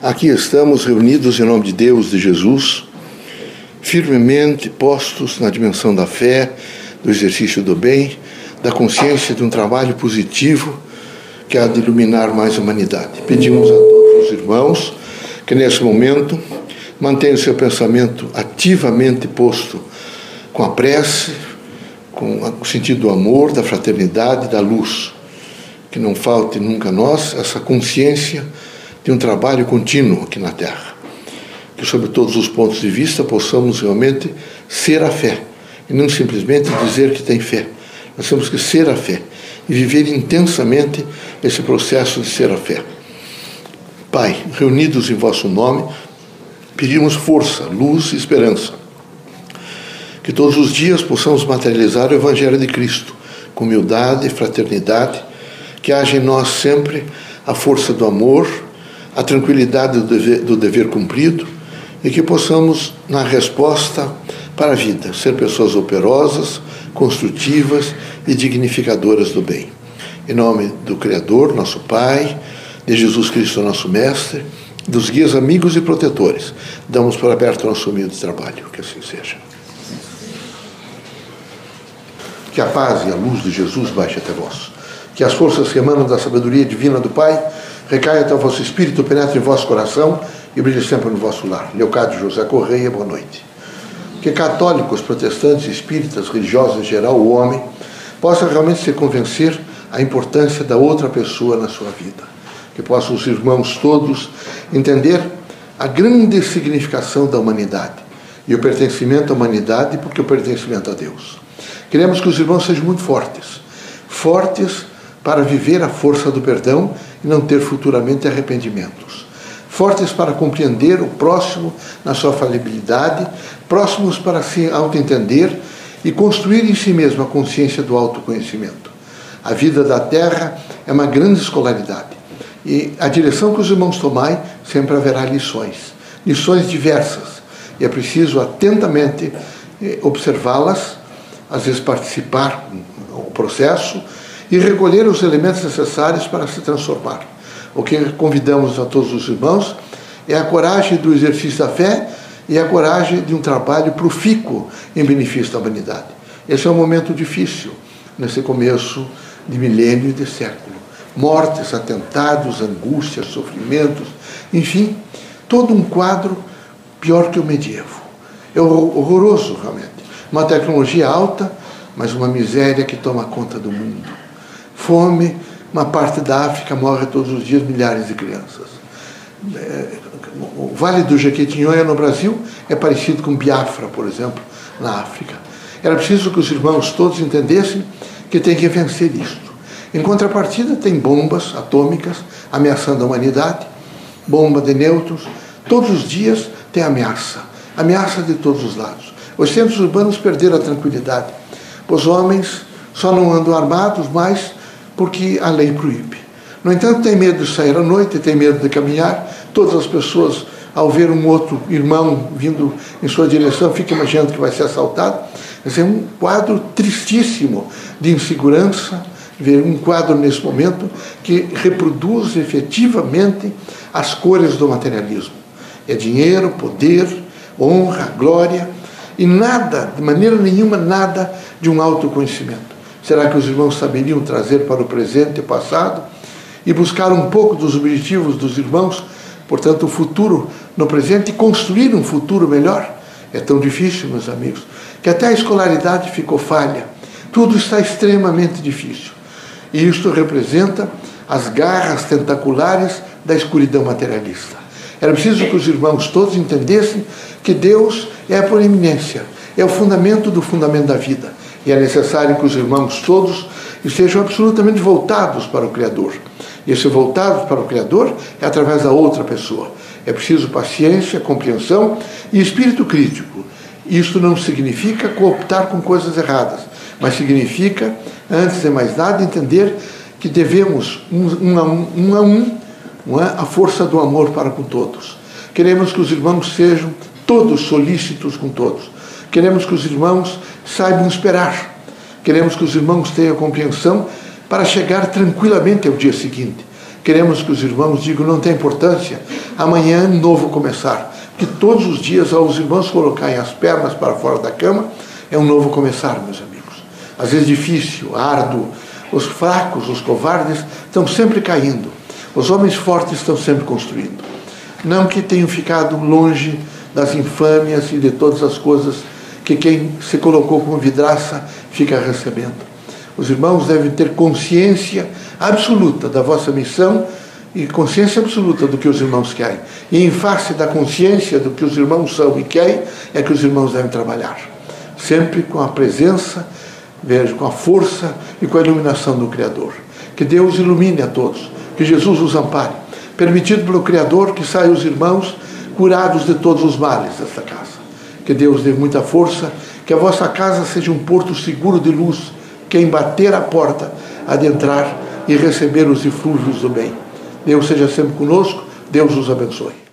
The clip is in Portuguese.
Aqui estamos reunidos em nome de Deus, de Jesus, firmemente postos na dimensão da fé, do exercício do bem, da consciência de um trabalho positivo que há de iluminar mais a humanidade. Pedimos a todos os irmãos que nesse momento mantenham seu pensamento ativamente posto com a prece, com o sentido do amor, da fraternidade, da luz. Que não falte nunca a nós essa consciência de um trabalho contínuo aqui na Terra. Que, sob todos os pontos de vista, possamos realmente ser a fé e não simplesmente dizer que tem fé. Nós temos que ser a fé e viver intensamente esse processo de ser a fé. Pai, reunidos em vosso nome, pedimos força, luz e esperança. Que todos os dias possamos materializar o Evangelho de Cristo com humildade e fraternidade, que haja em nós sempre a força do amor, a tranquilidade do dever, do dever cumprido e que possamos, na resposta para a vida, ser pessoas operosas, construtivas e dignificadoras do bem. Em nome do Criador, nosso Pai, de Jesus Cristo, nosso Mestre, dos guias amigos e protetores, damos por aberto nosso humilde trabalho. Que assim seja. Que a paz e a luz de Jesus baixe até vós. Que as forças que emanam da sabedoria divina do Pai Recaia até o vosso espírito, penetre em vosso coração e brilhe sempre no vosso lar. Leocádio José Correia, boa noite. Que católicos, protestantes, espíritas, religiosos em geral, o homem, possa realmente se convencer a importância da outra pessoa na sua vida. Que possam os irmãos todos entender a grande significação da humanidade e o pertencimento à humanidade porque o pertencimento a Deus. Queremos que os irmãos sejam muito fortes, fortes para viver a força do perdão e não ter futuramente arrependimentos. Fortes para compreender o próximo na sua falibilidade, próximos para se auto-entender e construir em si mesmo a consciência do autoconhecimento. A vida da terra é uma grande escolaridade. E a direção que os irmãos tomai, sempre haverá lições. Lições diversas. E é preciso atentamente eh, observá-las, às vezes participar do processo, e recolher os elementos necessários para se transformar. O que convidamos a todos os irmãos é a coragem do exercício da fé e a coragem de um trabalho profícuo em benefício da humanidade. Esse é um momento difícil nesse começo de milênio e de século. Mortes, atentados, angústias, sofrimentos, enfim, todo um quadro pior que o medievo. É horroroso, realmente. Uma tecnologia alta, mas uma miséria que toma conta do mundo fome, uma parte da África morre todos os dias milhares de crianças. É, o Vale do Jequitinhonha no Brasil é parecido com Biafra, por exemplo, na África. Era preciso que os irmãos todos entendessem que tem que vencer isto. Em contrapartida, tem bombas atômicas ameaçando a humanidade, bomba de nêutrons. Todos os dias tem ameaça, ameaça de todos os lados. Os centros urbanos perderam a tranquilidade. Os homens só não andam armados, mas porque a lei proíbe. No entanto, tem medo de sair à noite, tem medo de caminhar. Todas as pessoas, ao ver um outro irmão vindo em sua direção, ficam imaginando que vai ser assaltado. Esse é um quadro tristíssimo de insegurança, ver um quadro nesse momento que reproduz efetivamente as cores do materialismo. É dinheiro, poder, honra, glória e nada, de maneira nenhuma, nada de um autoconhecimento. Será que os irmãos saberiam trazer para o presente e passado e buscar um pouco dos objetivos dos irmãos, portanto, o futuro no presente e construir um futuro melhor? É tão difícil, meus amigos, que até a escolaridade ficou falha. Tudo está extremamente difícil. E isto representa as garras tentaculares da escuridão materialista. Era preciso que os irmãos todos entendessem que Deus é a proeminência, é o fundamento do fundamento da vida. E é necessário que os irmãos todos estejam absolutamente voltados para o Criador. E esse voltados para o Criador é através da outra pessoa. É preciso paciência, compreensão e espírito crítico. Isto não significa cooptar com coisas erradas, mas significa, antes de mais nada, entender que devemos, um, um a um, um a um é? a força do amor para com todos. Queremos que os irmãos sejam todos solícitos com todos. Queremos que os irmãos saibam esperar. Queremos que os irmãos tenham compreensão para chegar tranquilamente ao dia seguinte. Queremos que os irmãos digam: não tem importância, Amanhã, novo começar. Que todos os dias, ao os irmãos colocarem as pernas para fora da cama, é um novo começar, meus amigos. Às vezes difícil, árduo. Os fracos, os covardes, estão sempre caindo. Os homens fortes estão sempre construindo. Não que tenham ficado longe das infâmias e de todas as coisas que quem se colocou como vidraça fica recebendo. Os irmãos devem ter consciência absoluta da vossa missão e consciência absoluta do que os irmãos querem. E em face da consciência do que os irmãos são e querem, é que os irmãos devem trabalhar. Sempre com a presença, veja, com a força e com a iluminação do Criador. Que Deus ilumine a todos, que Jesus os ampare. Permitido pelo Criador que saiam os irmãos curados de todos os males desta casa. Que Deus dê muita força, que a vossa casa seja um porto seguro de luz. Quem bater a porta, adentrar e receber os eflúvios do bem. Deus seja sempre conosco, Deus os abençoe.